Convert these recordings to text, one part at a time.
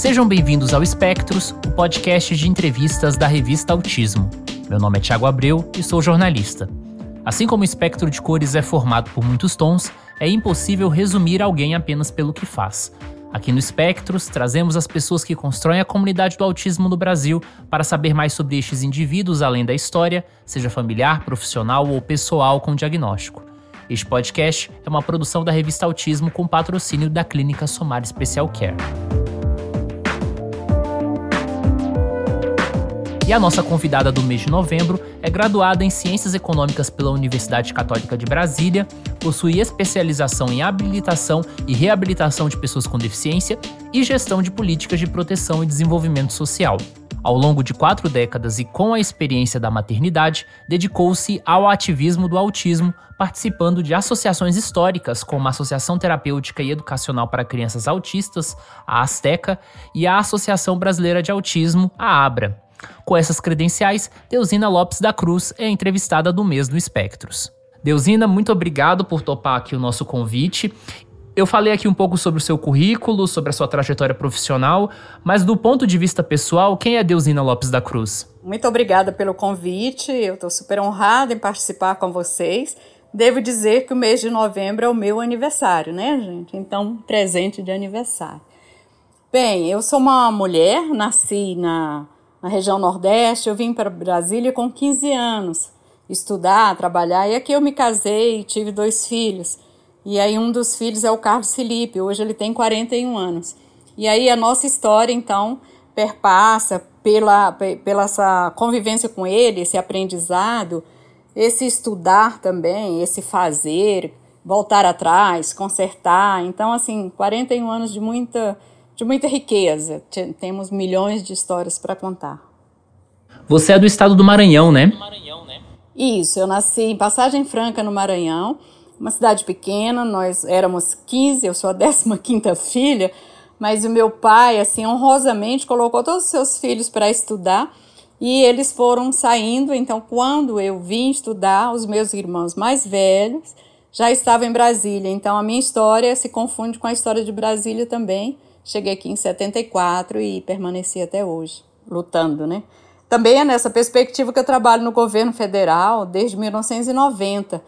Sejam bem-vindos ao Espectros, o podcast de entrevistas da revista Autismo. Meu nome é Tiago Abreu e sou jornalista. Assim como o espectro de cores é formado por muitos tons, é impossível resumir alguém apenas pelo que faz. Aqui no Espectros, trazemos as pessoas que constroem a comunidade do autismo no Brasil para saber mais sobre estes indivíduos além da história, seja familiar, profissional ou pessoal com diagnóstico. Este podcast é uma produção da revista Autismo com patrocínio da Clínica Somar Special Care. E a nossa convidada do mês de novembro é graduada em Ciências Econômicas pela Universidade Católica de Brasília, possui especialização em habilitação e reabilitação de pessoas com deficiência e gestão de políticas de proteção e desenvolvimento social. Ao longo de quatro décadas e com a experiência da maternidade, dedicou-se ao ativismo do autismo, participando de associações históricas como a Associação Terapêutica e Educacional para Crianças Autistas, a Asteca, e a Associação Brasileira de Autismo, a ABRA. Com essas credenciais, Deusina Lopes da Cruz é entrevistada do mês do Espectros. Deusina, muito obrigado por topar aqui o nosso convite. Eu falei aqui um pouco sobre o seu currículo, sobre a sua trajetória profissional, mas do ponto de vista pessoal, quem é Deusina Lopes da Cruz? Muito obrigada pelo convite, eu estou super honrada em participar com vocês. Devo dizer que o mês de novembro é o meu aniversário, né, gente? Então, presente de aniversário. Bem, eu sou uma mulher, nasci na na região Nordeste. Eu vim para Brasília com 15 anos estudar, trabalhar, e aqui eu me casei e tive dois filhos. E aí um dos filhos é o Carlos Felipe, hoje ele tem 41 anos. E aí a nossa história, então, perpassa pela, pela essa convivência com ele, esse aprendizado, esse estudar também, esse fazer, voltar atrás, consertar. Então, assim, 41 anos de muita de muita riqueza. Temos milhões de histórias para contar. Você é do estado do Maranhão, né? Isso, eu nasci em Passagem Franca, no Maranhão, uma cidade pequena, nós éramos 15, eu sou a 15 filha, mas o meu pai, assim, honrosamente colocou todos os seus filhos para estudar e eles foram saindo. Então, quando eu vim estudar, os meus irmãos mais velhos já estavam em Brasília. Então, a minha história se confunde com a história de Brasília também. Cheguei aqui em 74 e permaneci até hoje, lutando, né? Também é nessa perspectiva que eu trabalho no governo federal desde 1990.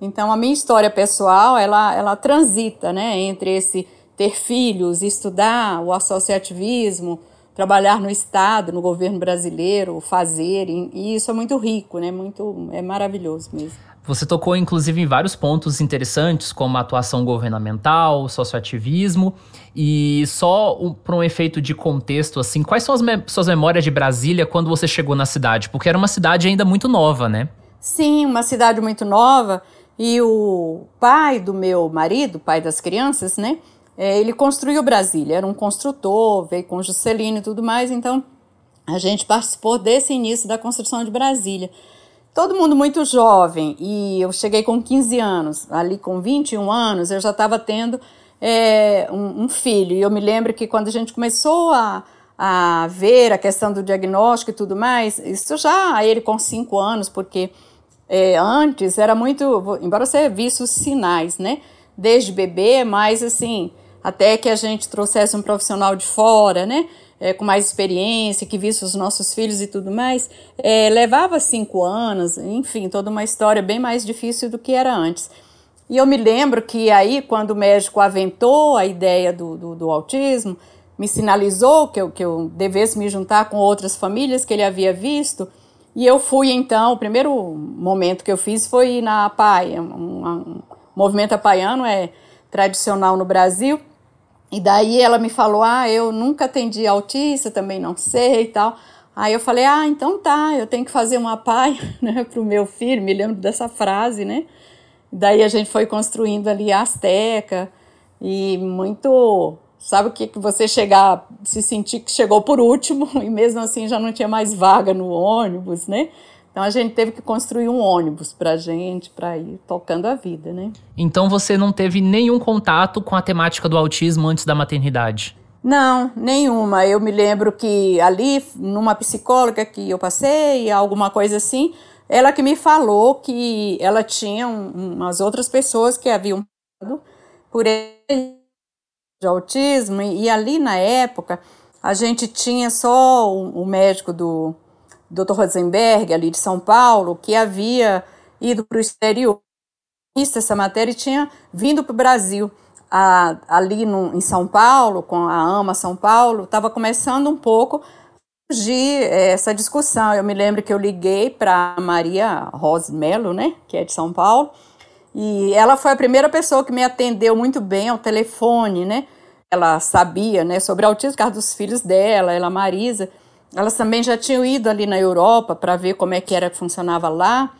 Então, a minha história pessoal, ela, ela transita, né, entre esse ter filhos, estudar, o associativismo, trabalhar no Estado, no governo brasileiro, fazer, e isso é muito rico, né, muito, é maravilhoso mesmo. Você tocou, inclusive, em vários pontos interessantes, como a atuação governamental, socioativismo, e só um, para um efeito de contexto, assim, quais são as me suas memórias de Brasília quando você chegou na cidade? Porque era uma cidade ainda muito nova, né? Sim, uma cidade muito nova, e o pai do meu marido, pai das crianças, né, é, ele construiu Brasília, era um construtor, veio com Juscelino e tudo mais, então a gente participou desse início da construção de Brasília todo mundo muito jovem e eu cheguei com 15 anos, ali com 21 anos eu já estava tendo é, um, um, filho. E eu me lembro que quando a gente começou a, a ver a questão do diagnóstico e tudo mais, isso já ele com 5 anos, porque é, antes era muito, embora você visse os sinais, né? Desde bebê, mas assim, até que a gente trouxesse um profissional de fora, né? É, com mais experiência, que visse os nossos filhos e tudo mais, é, levava cinco anos, enfim, toda uma história bem mais difícil do que era antes. E eu me lembro que aí, quando o médico aventou a ideia do, do, do autismo, me sinalizou que eu, que eu devesse me juntar com outras famílias que ele havia visto, e eu fui então, o primeiro momento que eu fiz foi na PAI, um, um, um movimento apaiano é tradicional no Brasil, e daí ela me falou: Ah, eu nunca atendi autista, também não sei e tal. Aí eu falei: Ah, então tá, eu tenho que fazer uma pai né, para o meu filho. Me lembro dessa frase, né? Daí a gente foi construindo ali a Azteca e muito. Sabe o que, que você chegar, se sentir que chegou por último e mesmo assim já não tinha mais vaga no ônibus, né? Então a gente teve que construir um ônibus para gente, para ir tocando a vida, né? Então você não teve nenhum contato com a temática do autismo antes da maternidade? Não, nenhuma. Eu me lembro que ali, numa psicóloga que eu passei, alguma coisa assim, ela que me falou que ela tinha um, umas outras pessoas que haviam por de autismo, e ali na época a gente tinha só o, o médico do Dr. Rosenberg, ali de São Paulo, que havia ido para o exterior, essa matéria e tinha vindo para o Brasil. A, ali no, em São Paulo, com a AMA São Paulo, estava começando um pouco de eh, essa discussão. Eu me lembro que eu liguei para Maria Rosmelo, né, que é de São Paulo, e ela foi a primeira pessoa que me atendeu muito bem ao telefone, né? Ela sabia, né, sobre autismo, por causa dos filhos dela, ela, Marisa. Elas também já tinham ido ali na Europa para ver como é que era que funcionava lá.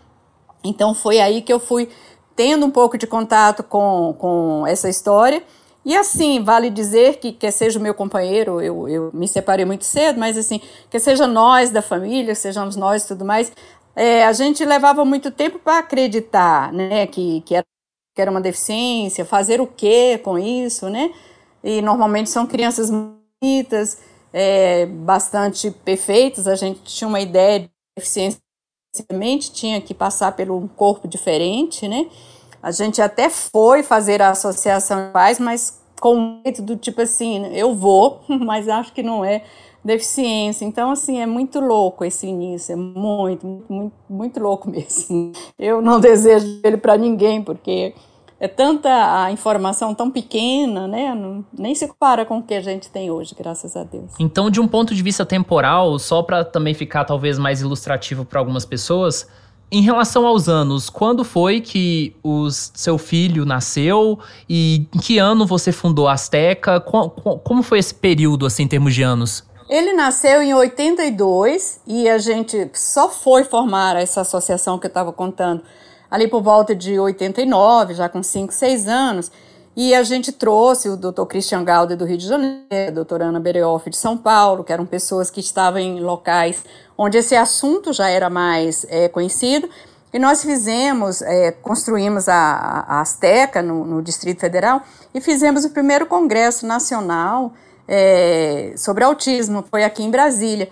Então foi aí que eu fui tendo um pouco de contato com, com essa história. E assim, vale dizer que, que seja o meu companheiro, eu, eu me separei muito cedo, mas assim, que seja nós da família, sejamos nós e tudo mais, é, a gente levava muito tempo para acreditar, né, que, que, era, que era uma deficiência, fazer o que com isso, né, e normalmente são crianças bonitas, é, bastante perfeitas, a gente tinha uma ideia de deficiência, tinha que passar pelo um corpo diferente, né, a gente até foi fazer a associação de pais, mas com medo do tipo assim, eu vou, mas acho que não é deficiência. Então, assim, é muito louco esse início, é muito, muito, muito louco mesmo. Eu não desejo ele para ninguém, porque é tanta a informação tão pequena, né? Não, nem se compara com o que a gente tem hoje, graças a Deus. Então, de um ponto de vista temporal, só para também ficar talvez mais ilustrativo para algumas pessoas, em relação aos anos, quando foi que os, seu filho nasceu e em que ano você fundou a Azteca? Como, como foi esse período, assim, em termos de anos? Ele nasceu em 82 e a gente só foi formar essa associação que eu estava contando ali por volta de 89, já com 5, 6 anos. E a gente trouxe o Dr. Christian Galde do Rio de Janeiro, a doutora Ana Bereoff de São Paulo, que eram pessoas que estavam em locais onde esse assunto já era mais é, conhecido. E nós fizemos, é, construímos a, a Azteca no, no, Distrito Federal e fizemos o primeiro Congresso Nacional é, sobre Autismo, foi aqui em Brasília.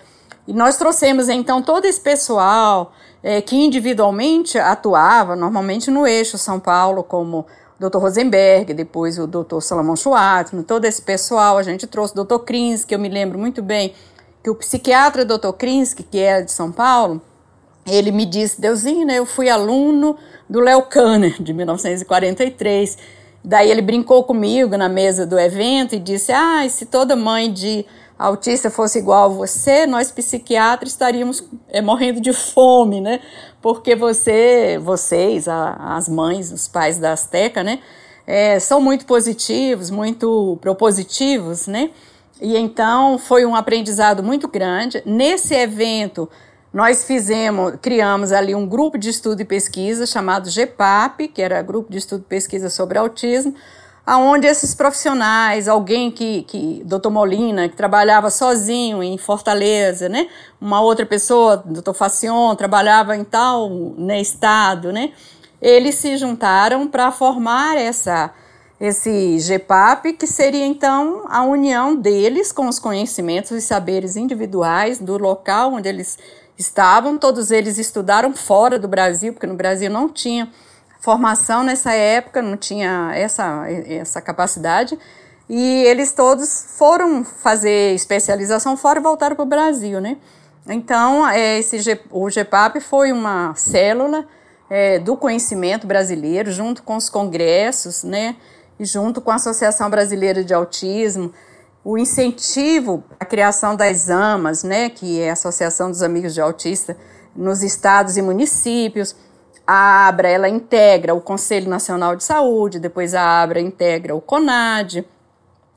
E nós trouxemos então todo esse pessoal é, que individualmente atuava, normalmente no eixo São Paulo, como Dr. Rosenberg, depois o Dr. Salomão Schwartzman, todo esse pessoal, a gente trouxe o Dr. Krins, que eu me lembro muito bem, que o psiquiatra Dr. Krinsky, que é de São Paulo, ele me disse, Deusinho, né, eu fui aluno do Léo Kanner, de 1943. Daí ele brincou comigo na mesa do evento e disse, ah, se toda mãe de autista fosse igual a você, nós psiquiatras estaríamos é, morrendo de fome, né? Porque você, vocês, a, as mães, os pais da Azteca, né? É, são muito positivos, muito propositivos, né? E então foi um aprendizado muito grande. Nesse evento, nós fizemos, criamos ali um grupo de estudo e pesquisa chamado GPAP, que era Grupo de Estudo e Pesquisa sobre Autismo, aonde esses profissionais, alguém que, que, doutor Molina, que trabalhava sozinho em Fortaleza, né, uma outra pessoa, doutor Facion, trabalhava em tal né, estado, né, eles se juntaram para formar essa, esse GPAP, que seria então a união deles com os conhecimentos e saberes individuais do local onde eles estavam, todos eles estudaram fora do Brasil, porque no Brasil não tinha formação nessa época, não tinha essa, essa capacidade. E eles todos foram fazer especialização fora e voltaram para o Brasil, né? Então, é, esse, o GEPAP foi uma célula é, do conhecimento brasileiro, junto com os congressos, né? E junto com a Associação Brasileira de Autismo, o incentivo à criação das AMAs, né? Que é a Associação dos Amigos de Autista, nos estados e municípios, a ABRA ela integra o Conselho Nacional de Saúde, depois a ABRA integra o CONAD.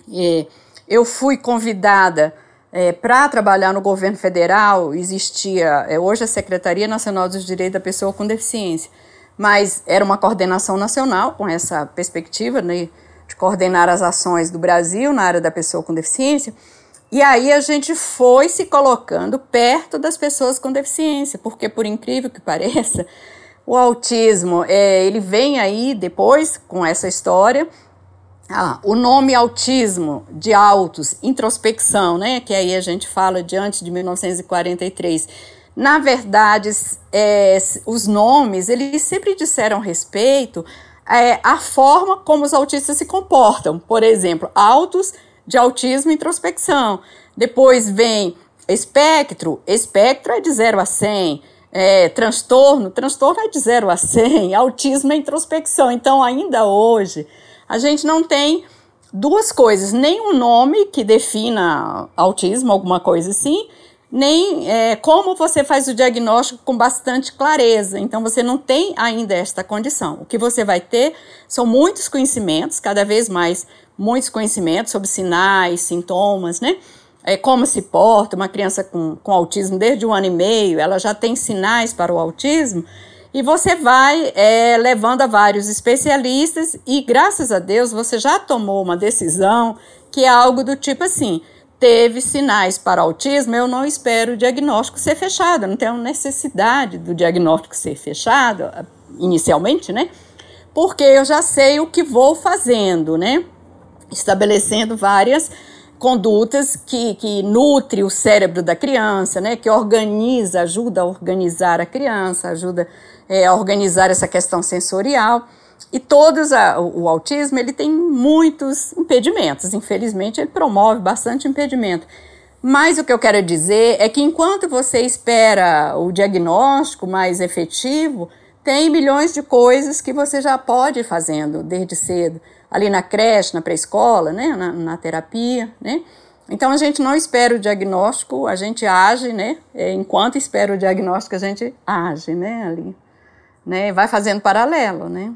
E eu fui convidada é, para trabalhar no governo federal, existia, é, hoje a Secretaria Nacional dos Direitos da Pessoa com Deficiência, mas era uma coordenação nacional com essa perspectiva né, de coordenar as ações do Brasil na área da pessoa com deficiência. E aí a gente foi se colocando perto das pessoas com deficiência, porque por incrível que pareça, o autismo, é, ele vem aí depois com essa história. Ah, o nome autismo de autos, introspecção, né? Que aí a gente fala diante de 1943. Na verdade, é, os nomes, eles sempre disseram respeito é, à forma como os autistas se comportam. Por exemplo, autos de autismo e introspecção. Depois vem espectro, espectro é de 0 a 100. É, transtorno, transtorno é de 0 a 100, autismo é introspecção. Então, ainda hoje, a gente não tem duas coisas, nem um nome que defina autismo, alguma coisa assim, nem é, como você faz o diagnóstico com bastante clareza. Então, você não tem ainda esta condição. O que você vai ter são muitos conhecimentos, cada vez mais muitos conhecimentos sobre sinais, sintomas, né? É, como se porta uma criança com, com autismo desde um ano e meio, ela já tem sinais para o autismo, e você vai é, levando a vários especialistas, e graças a Deus você já tomou uma decisão que é algo do tipo assim: teve sinais para autismo, eu não espero o diagnóstico ser fechado, não tenho necessidade do diagnóstico ser fechado, inicialmente, né? Porque eu já sei o que vou fazendo, né? Estabelecendo várias condutas que, que nutre o cérebro da criança, né? Que organiza, ajuda a organizar a criança, ajuda é, a organizar essa questão sensorial. E todos a, o autismo ele tem muitos impedimentos. Infelizmente ele promove bastante impedimento. Mas o que eu quero dizer é que enquanto você espera o diagnóstico mais efetivo, tem milhões de coisas que você já pode ir fazendo desde cedo, ali na creche, na pré-escola, né, na, na, terapia, né. Então a gente não espera o diagnóstico, a gente age, né. É, enquanto espera o diagnóstico, a gente age, né, ali, né. Vai fazendo paralelo, né.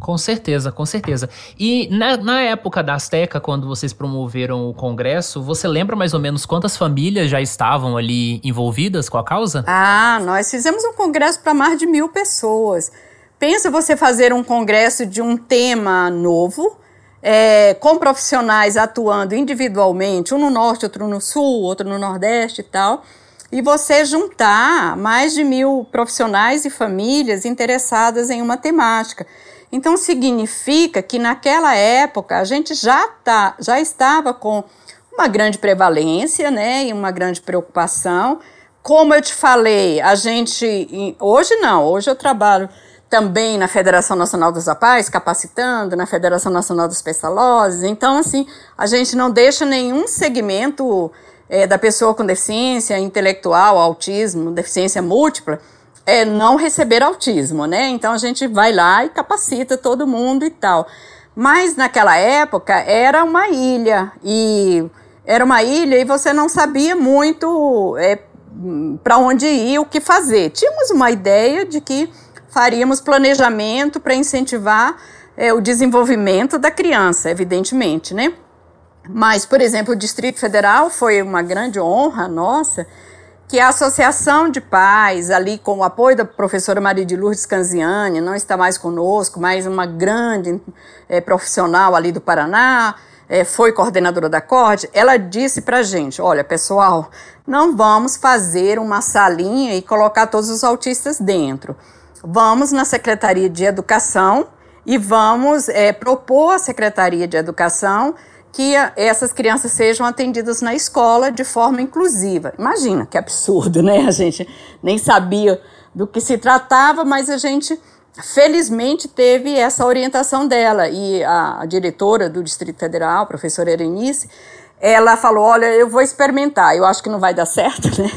Com certeza, com certeza. E na, na, época da Azteca, quando vocês promoveram o congresso, você lembra mais ou menos quantas famílias já estavam ali envolvidas com a causa? Ah, nós fizemos um congresso para mais de mil pessoas. Pensa você fazer um congresso de um tema novo, é, com profissionais atuando individualmente, um no norte, outro no sul, outro no nordeste e tal, e você juntar mais de mil profissionais e famílias interessadas em uma temática. Então significa que naquela época a gente já, tá, já estava com uma grande prevalência, né, e uma grande preocupação. Como eu te falei, a gente hoje não, hoje eu trabalho também na Federação Nacional dos Apais, capacitando, na Federação Nacional dos Pestalozes. Então, assim, a gente não deixa nenhum segmento é, da pessoa com deficiência intelectual, autismo, deficiência múltipla, é não receber autismo, né? Então a gente vai lá e capacita todo mundo e tal. Mas naquela época era uma ilha e era uma ilha e você não sabia muito é, para onde ir, o que fazer. Tínhamos uma ideia de que faríamos planejamento para incentivar é, o desenvolvimento da criança, evidentemente, né? Mas, por exemplo, o Distrito Federal foi uma grande honra nossa que a Associação de Pais, ali com o apoio da professora Maria de Lourdes Canziani, não está mais conosco, mas uma grande é, profissional ali do Paraná, é, foi coordenadora da CORD, ela disse para gente, olha pessoal, não vamos fazer uma salinha e colocar todos os autistas dentro. Vamos na Secretaria de Educação e vamos é, propor à Secretaria de Educação que essas crianças sejam atendidas na escola de forma inclusiva. Imagina que absurdo, né? A gente nem sabia do que se tratava, mas a gente felizmente teve essa orientação dela e a, diretora do Distrito Federal, professora Erenice, ela falou: Olha, eu vou experimentar. Eu acho que não vai dar certo, né?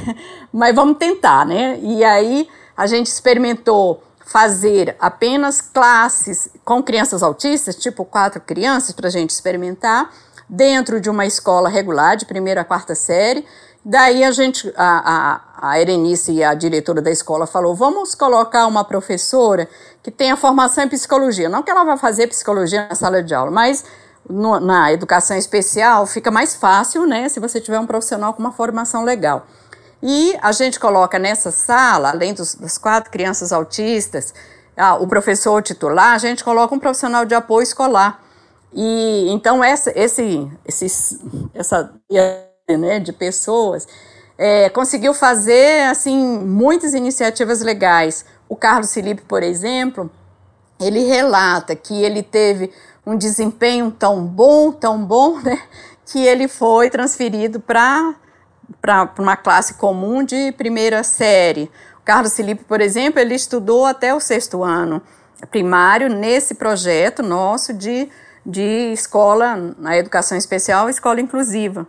Mas vamos tentar, né? E aí a gente experimentou fazer apenas classes com crianças autistas, tipo quatro crianças, para a gente experimentar, dentro de uma escola regular, de primeira a quarta série. Daí a gente, a, a, a Erenice e a diretora da escola falou: vamos colocar uma professora que tenha formação em psicologia. Não que ela vá fazer psicologia na sala de aula, mas no, na educação especial fica mais fácil, né, se você tiver um profissional com uma formação legal. E a gente coloca nessa sala, além dos, das quatro crianças autistas, ah, o professor titular, a gente coloca um profissional de apoio escolar. E então essa, esse, esse, essa né, de pessoas é, conseguiu fazer assim muitas iniciativas legais. O Carlos Felipe, por exemplo, ele relata que ele teve um desempenho tão bom, tão bom, né, que ele foi transferido para para uma classe comum de primeira série. O Carlos Felipe, por exemplo, ele estudou até o sexto ano primário nesse projeto nosso de de escola, na educação especial, escola inclusiva.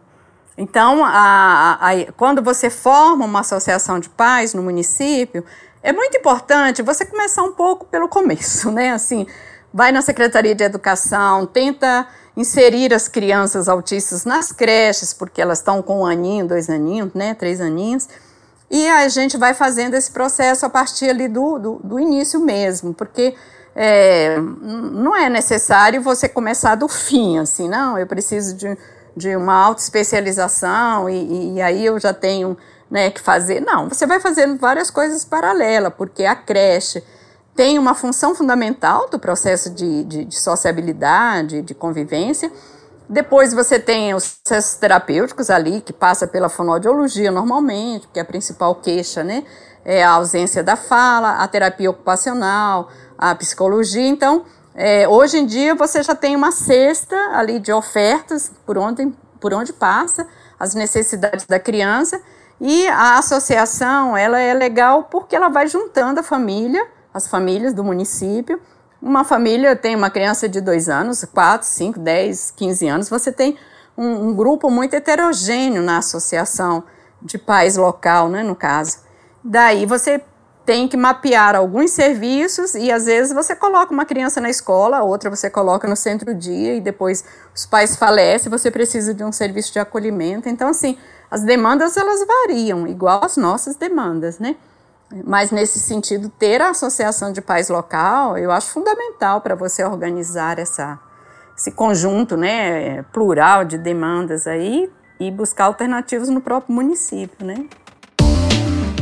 Então, a, a, quando você forma uma associação de pais no município, é muito importante você começar um pouco pelo começo, né? Assim, vai na Secretaria de Educação, tenta inserir as crianças autistas nas creches, porque elas estão com um aninho, dois aninhos, né? Três aninhos. E a gente vai fazendo esse processo a partir ali do, do, do início mesmo, porque é, não é necessário você começar do fim, assim, não, eu preciso de, de uma autoespecialização e, e aí eu já tenho né, que fazer. Não, você vai fazendo várias coisas paralelas, porque a creche tem uma função fundamental do processo de, de, de sociabilidade, de convivência. Depois você tem os processos terapêuticos ali, que passa pela fonoaudiologia normalmente, que é a principal queixa, né? É a ausência da fala, a terapia ocupacional, a psicologia. Então, é, hoje em dia você já tem uma cesta ali de ofertas por onde, por onde passa as necessidades da criança e a associação ela é legal porque ela vai juntando a família, as famílias do município. Uma família tem uma criança de dois anos, quatro, cinco, dez, quinze anos. Você tem um, um grupo muito heterogêneo na associação de pais local, né, no caso. Daí você tem que mapear alguns serviços e às vezes você coloca uma criança na escola, outra você coloca no centro-dia e depois os pais falecem, você precisa de um serviço de acolhimento. Então, assim, as demandas elas variam, igual as nossas demandas, né? Mas nesse sentido, ter a associação de pais local, eu acho fundamental para você organizar essa, esse conjunto, né, plural de demandas aí e buscar alternativas no próprio município, né?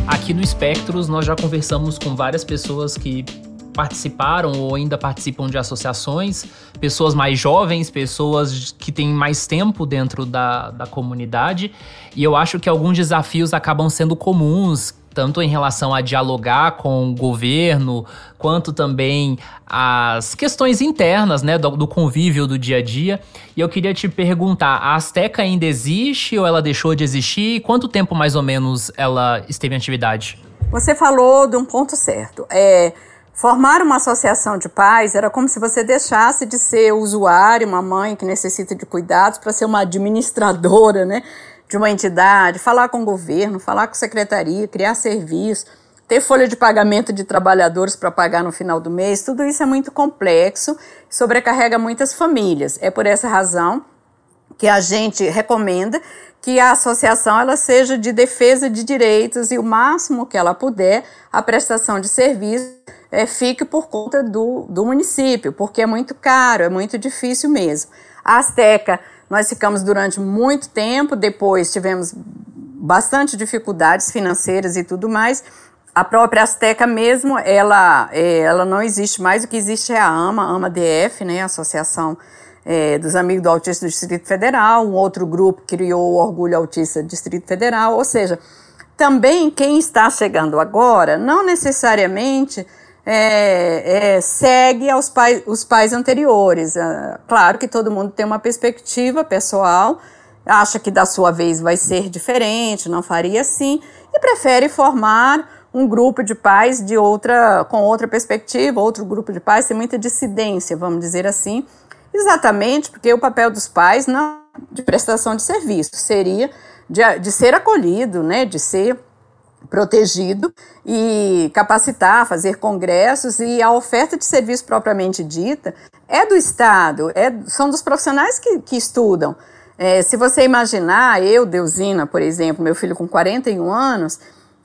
Aqui no Espectros, nós já conversamos com várias pessoas que participaram ou ainda participam de associações, pessoas mais jovens, pessoas que têm mais tempo dentro da, da comunidade. E eu acho que alguns desafios acabam sendo comuns, tanto em relação a dialogar com o governo, quanto também as questões internas, né, do, do, convívio do dia a dia. E eu queria te perguntar, a Azteca ainda existe ou ela deixou de existir? Quanto tempo mais ou menos ela esteve em atividade? Você falou de um ponto certo. É, formar uma associação de pais era como se você deixasse de ser usuário, uma mãe que necessita de cuidados, para ser uma administradora, né? De uma entidade, falar com o governo, falar com a secretaria, criar serviço, ter folha de pagamento de trabalhadores para pagar no final do mês, tudo isso é muito complexo, sobrecarrega muitas famílias. É por essa razão que a gente recomenda que a associação ela seja de defesa de direitos e o máximo que ela puder, a prestação de serviço é, fique por conta do, do município, porque é muito caro, é muito difícil mesmo. A Azteca nós ficamos durante muito tempo, depois tivemos bastante dificuldades financeiras e tudo mais. A própria Azteca mesmo, ela, é, ela não existe mais, o que existe é a AMA, AMA DF, né, Associação é, dos Amigos do Autista do Distrito Federal, um outro grupo criou o Orgulho Autista do Distrito Federal, ou seja, também quem está chegando agora, não necessariamente é, é, segue aos pais, os pais anteriores. É, claro que todo mundo tem uma perspectiva pessoal, acha que da sua vez vai ser diferente, não faria assim, e prefere formar um grupo de pais de outra, com outra perspectiva, outro grupo de pais, tem muita dissidência, vamos dizer assim, exatamente porque o papel dos pais não de prestação de serviço seria de, de ser acolhido, né, de ser protegido e capacitar, fazer congressos e a oferta de serviço propriamente dita é do Estado, é, são dos profissionais que, que estudam. É, se você imaginar, eu, Deusina, por exemplo, meu filho com 41 anos,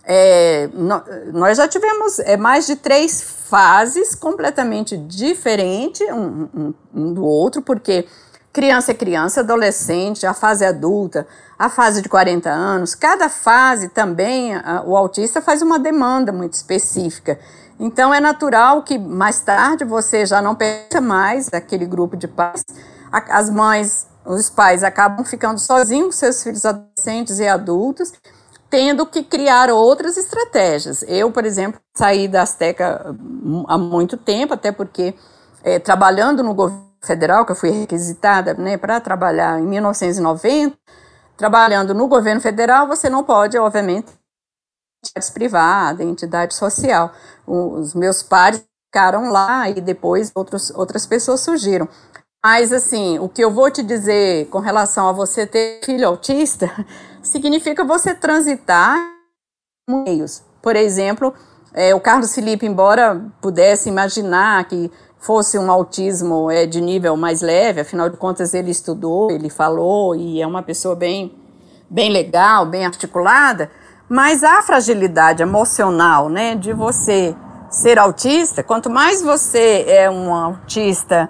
é, no, nós já tivemos é, mais de três fases completamente diferentes um, um, um do outro, porque criança é criança, adolescente, a fase adulta, a fase de 40 anos, cada fase também a, o autista faz uma demanda muito específica. Então é natural que mais tarde você já não pensa mais aquele grupo de pais. As mães, os pais acabam ficando sozinhos com seus filhos adolescentes e adultos, tendo que criar outras estratégias. Eu, por exemplo, saí da Azteca hum, há muito tempo, até porque é, trabalhando no governo federal, que eu fui requisitada né, para trabalhar em 1990, Trabalhando no governo federal, você não pode, obviamente, entidades privadas, entidade social. Os meus pares ficaram lá e depois outros, outras pessoas surgiram. Mas, assim, o que eu vou te dizer com relação a você ter filho autista significa você transitar meios. Por exemplo, é, o Carlos Felipe, embora pudesse imaginar que fosse um autismo é, de nível mais leve, afinal de contas ele estudou, ele falou e é uma pessoa bem, bem legal, bem articulada, mas a fragilidade emocional né, de você ser autista, quanto mais você é um autista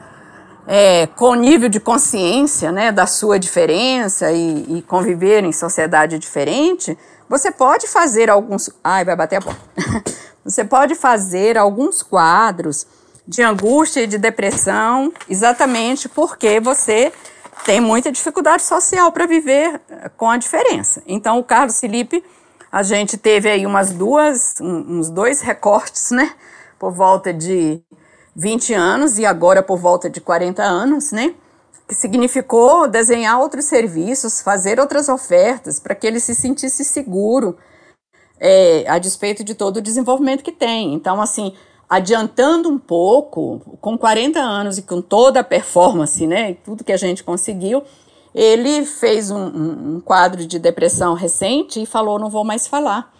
é, com nível de consciência né, da sua diferença e, e, conviver em sociedade diferente, você pode fazer alguns. Ai, vai bater a porta. você pode fazer alguns quadros de angústia e de depressão exatamente porque você tem muita dificuldade social para viver eh, com a diferença. Então, o Carlos Felipe, a gente teve aí umas duas, uns dois recortes, né? Por volta de 20 anos e agora por volta de 40 anos, né? Que significou desenhar outros serviços, fazer outras ofertas para que ele se sentisse seguro é, a despeito de todo o desenvolvimento que tem. Então, assim, adiantando um pouco, com 40 anos e com toda a performance, né? Tudo que a gente conseguiu, ele fez um, um quadro de depressão recente e falou: não vou mais falar.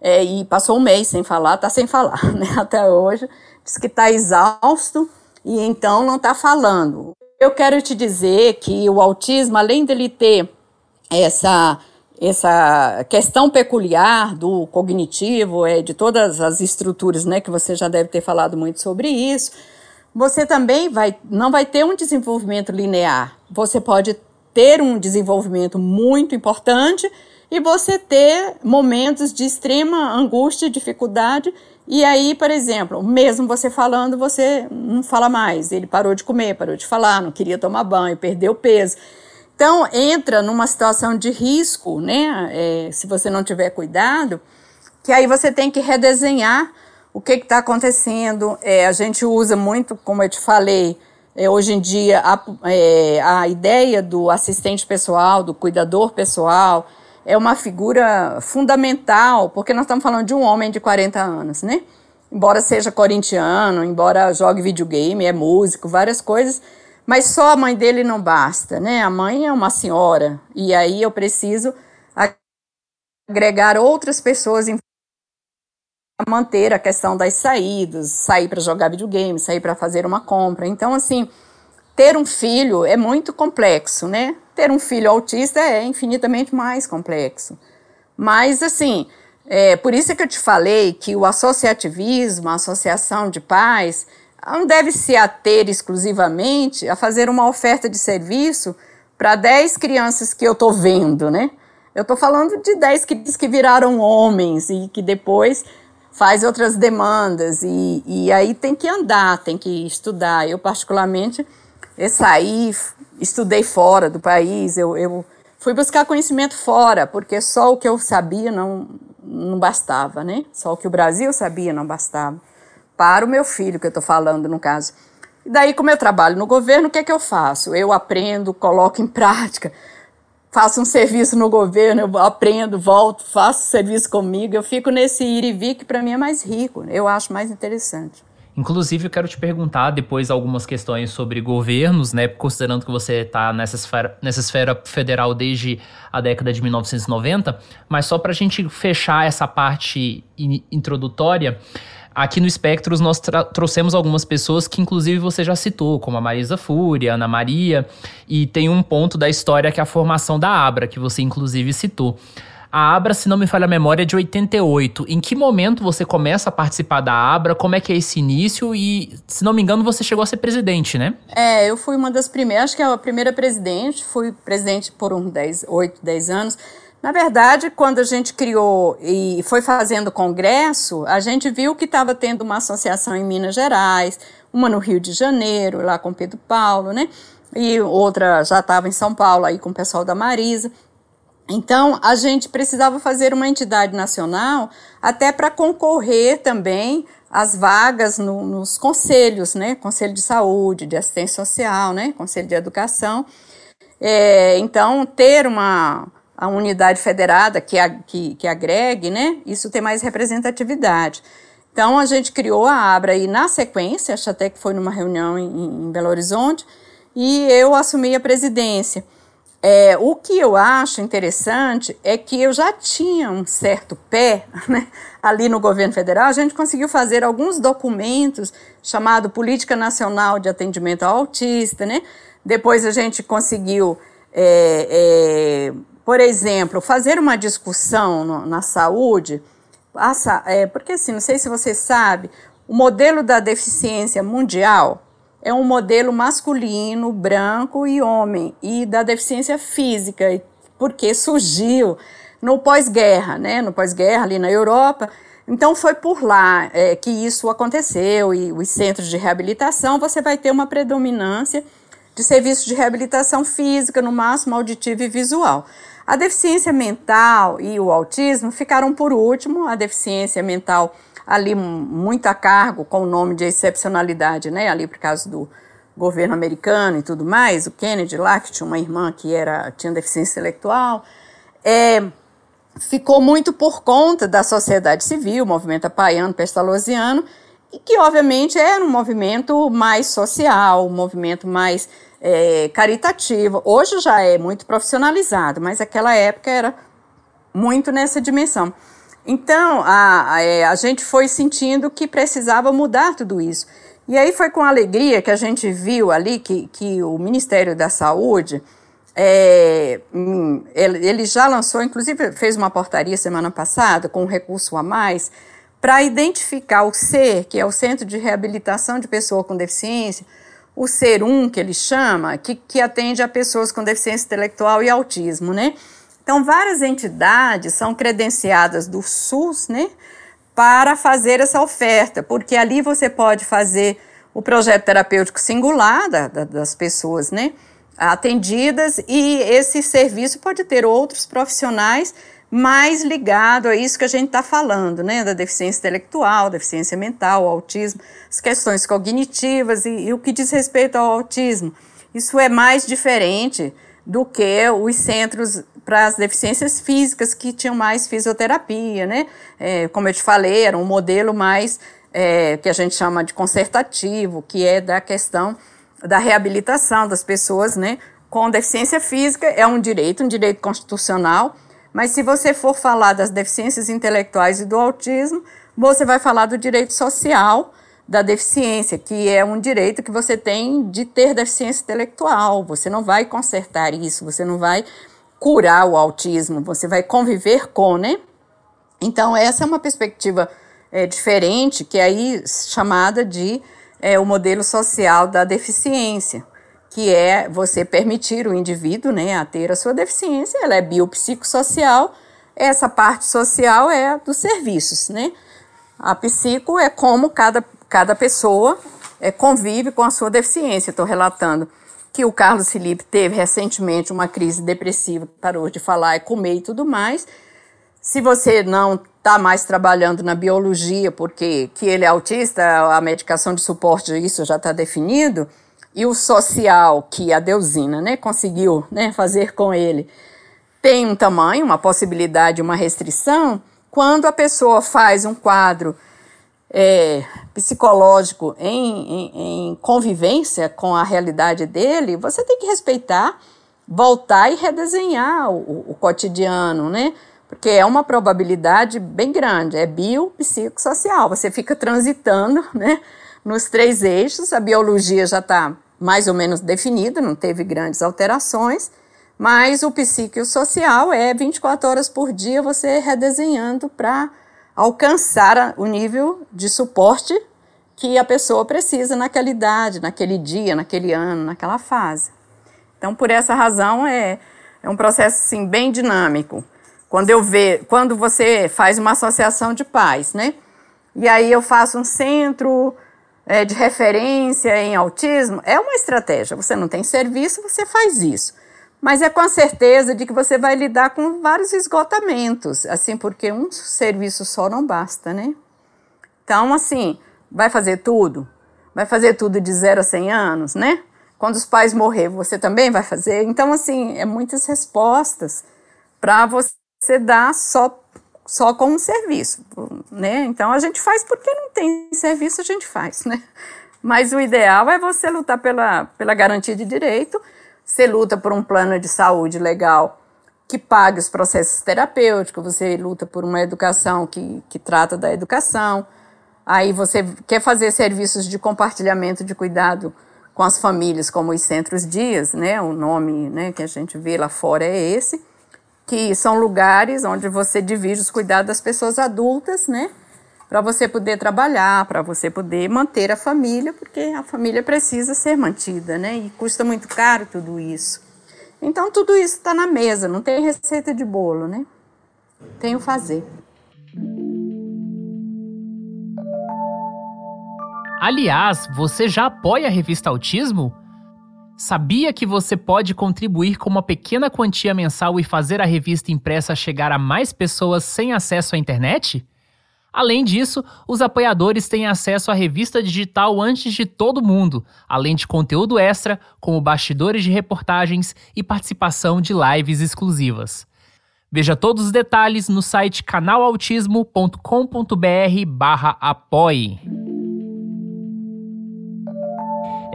É, e passou um mês sem falar, tá sem falar, né? Até hoje diz que está exausto e então não está falando. Eu quero te dizer que o autismo, além dele ter essa essa questão peculiar do cognitivo, é, de todas as estruturas, né, que você já deve ter falado muito sobre isso, você também vai, não vai ter um desenvolvimento linear. Você pode ter um desenvolvimento muito importante e você ter momentos de extrema angústia dificuldade e aí, por exemplo, mesmo você falando, você não fala mais. Ele parou de comer, parou de falar, não queria tomar banho, perdeu peso. Então, entra numa situação de risco, né? É, se você não tiver cuidado, que aí você tem que redesenhar o que está acontecendo. É, a gente usa muito, como eu te falei, é, hoje em dia, a, é, a ideia do assistente pessoal, do cuidador pessoal, é uma figura fundamental, porque nós estamos falando de um homem de 40 anos, né? Embora seja corintiano, embora jogue videogame, é músico, várias coisas, mas só a mãe dele não basta, né? A mãe é uma senhora, e aí eu preciso agregar outras pessoas em manter a questão das saídas, sair para jogar videogame, sair para fazer uma compra. Então, assim, ter um filho é muito complexo, né? Ter um filho autista é infinitamente mais complexo. Mas, assim, é, por isso é que eu te falei que o associativismo, a associação de pais, não deve se ater exclusivamente a fazer uma oferta de serviço para 10 crianças que eu estou vendo, né? Eu estou falando de 10 crianças que viraram homens e que depois faz outras demandas e, e aí tem que andar, tem que estudar. Eu, particularmente, eu saí, estudei fora do país, eu, eu fui buscar conhecimento fora, porque só o que eu sabia não, não bastava, né? Só o que o Brasil sabia não bastava. Para o meu filho, que eu estou falando no caso. E daí, como eu trabalho no governo, o que é que eu faço? Eu aprendo, coloco em prática, faço um serviço no governo, eu aprendo, volto, faço serviço comigo, eu fico nesse ir e vir que para mim é mais rico, eu acho mais interessante. Inclusive, eu quero te perguntar depois algumas questões sobre governos, né? Considerando que você está nessa esfera, nessa esfera federal desde a década de 1990, mas só para a gente fechar essa parte in, introdutória, aqui no Espectros nós trouxemos algumas pessoas que inclusive você já citou, como a Marisa Fúria, Ana Maria, e tem um ponto da história que é a formação da Abra, que você inclusive citou. A Abra, se não me falha a memória, é de 88. Em que momento você começa a participar da Abra? Como é que é esse início? E, se não me engano, você chegou a ser presidente, né? É, eu fui uma das primeiras, acho que é a primeira presidente, fui presidente por uns 10, 8, 10 anos. Na verdade, quando a gente criou e foi fazendo congresso, a gente viu que estava tendo uma associação em Minas Gerais, uma no Rio de Janeiro, lá com Pedro Paulo, né? E outra já estava em São Paulo, aí com o pessoal da Marisa. Então, a gente precisava fazer uma entidade nacional até para concorrer também às vagas no, nos conselhos, né? Conselho de Saúde, de Assistência Social, né? Conselho de Educação. É, então, ter uma a unidade federada que, a, que, que agregue, né? Isso tem mais representatividade. Então, a gente criou a ABRA e, na sequência, acho até que foi numa reunião em, em Belo Horizonte, e eu assumi a presidência. É, o que eu acho interessante é que eu já tinha um certo pé né, ali no governo federal, a gente conseguiu fazer alguns documentos chamado Política Nacional de Atendimento ao Autista, né? Depois a gente conseguiu, é, é, por exemplo, fazer uma discussão no, na saúde, é, porque assim, não sei se você sabe, o modelo da deficiência mundial é um modelo masculino, branco e homem, e da deficiência física, porque surgiu no pós-guerra, né? No pós-guerra ali na Europa. Então foi por lá é, que isso aconteceu e os centros de reabilitação você vai ter uma predominância de serviços de reabilitação física, no máximo auditivo e visual. A deficiência mental e o autismo ficaram por último. A deficiência mental ali muito a cargo com o nome de excepcionalidade, né? Ali por causa do governo americano e tudo mais, o Kennedy lá, que tinha uma irmã que era, tinha deficiência intelectual, é, ficou muito por conta da sociedade civil, movimento apaiano, pestalozziano, e que obviamente era um movimento mais social, um movimento mais é, caritativo. Hoje já é muito profissionalizado, mas aquela época era muito nessa dimensão. Então, a, a, é, a, gente foi sentindo que precisava mudar tudo isso. E aí foi com alegria que a gente viu ali que, que o Ministério da Saúde, é, hum, ele, ele, já lançou, inclusive fez uma portaria semana passada com um recurso a mais, para identificar o SER, que é o Centro de Reabilitação de Pessoa com Deficiência, o SER 1, que ele chama, que, que atende a pessoas com deficiência intelectual e autismo, né? Então, várias entidades são credenciadas do SUS, né, para fazer essa oferta, porque ali você pode fazer o projeto terapêutico singular da, da, das pessoas, né, atendidas, e esse serviço pode ter outros profissionais mais ligado a isso que a gente está falando, né, da deficiência intelectual, deficiência mental, autismo, as questões cognitivas e, e o que diz respeito ao autismo. Isso é mais diferente do que os centros para as deficiências físicas que tinham mais fisioterapia, né? É, como eu te falei, era um modelo mais é, que a gente chama de consertativo, que é da questão da reabilitação das pessoas, né? Com deficiência física é um direito, um direito constitucional, mas se você for falar das deficiências intelectuais e do autismo, você vai falar do direito social da deficiência, que é um direito que você tem de ter deficiência intelectual. Você não vai consertar isso, você não vai curar o autismo, você vai conviver com, né? Então, essa é uma perspectiva é, diferente, que é aí chamada de é, o modelo social da deficiência, que é você permitir o indivíduo né, a ter a sua deficiência, ela é biopsicossocial, essa parte social é dos serviços, né? A psico é como cada, cada pessoa é, convive com a sua deficiência, estou relatando que o Carlos Felipe teve recentemente uma crise depressiva, parou de falar e comer e tudo mais. Se você não está mais trabalhando na biologia, porque que ele é autista, a medicação de suporte, isso já está definido, e o social, que a Deusina né, conseguiu né, fazer com ele, tem um tamanho, uma possibilidade, uma restrição, quando a pessoa faz um quadro é, psicológico em, em, em, convivência com a realidade dele, você tem que respeitar, voltar e redesenhar o, o cotidiano, né? Porque é uma probabilidade bem grande, é biopsicossocial. Você fica transitando, né? Nos três eixos, a biologia já está mais ou menos definida, não teve grandes alterações, mas o psicossocial é 24 horas por dia você redesenhando para alcançar o nível de suporte que a pessoa precisa naquela idade, naquele dia, naquele ano, naquela fase. Então, por essa razão, é, é um processo assim, bem dinâmico. Quando eu vejo, quando você faz uma associação de pais, né? E aí eu faço um centro é, de referência em autismo, é uma estratégia. Você não tem serviço, você faz isso mas é com a certeza de que você vai lidar com vários esgotamentos, assim, porque um serviço só não basta, né? Então, assim, vai fazer tudo? Vai fazer tudo de 0 a 100 anos, né? Quando os pais morrer, você também vai fazer? Então, assim, é muitas respostas para você dar só só com um serviço, né? Então a gente faz porque não tem serviço, a gente faz, né? Mas o ideal é você lutar pela, pela garantia de direito, você luta por um plano de saúde legal que pague os processos terapêuticos, você luta por uma educação que, que trata da educação, aí você quer fazer serviços de compartilhamento de cuidado com as famílias, como os centros dias, né, o nome né, que a gente vê lá fora é esse, que são lugares onde você divide os cuidados das pessoas adultas, né, para você poder trabalhar, para você poder manter a família, porque a família precisa ser mantida, né, e custa muito caro tudo isso. Então tudo isso está na mesa, não tem receita de bolo, né? Tem o fazer. Aliás, você já apoia a revista Autismo? Sabia que você pode contribuir com uma pequena quantia mensal e fazer a revista impressa chegar a mais pessoas sem acesso à internet? Além disso, os apoiadores têm acesso à revista digital antes de todo mundo, além de conteúdo extra, como bastidores de reportagens e participação de lives exclusivas. Veja todos os detalhes no site canalautismo.com.br/apoie.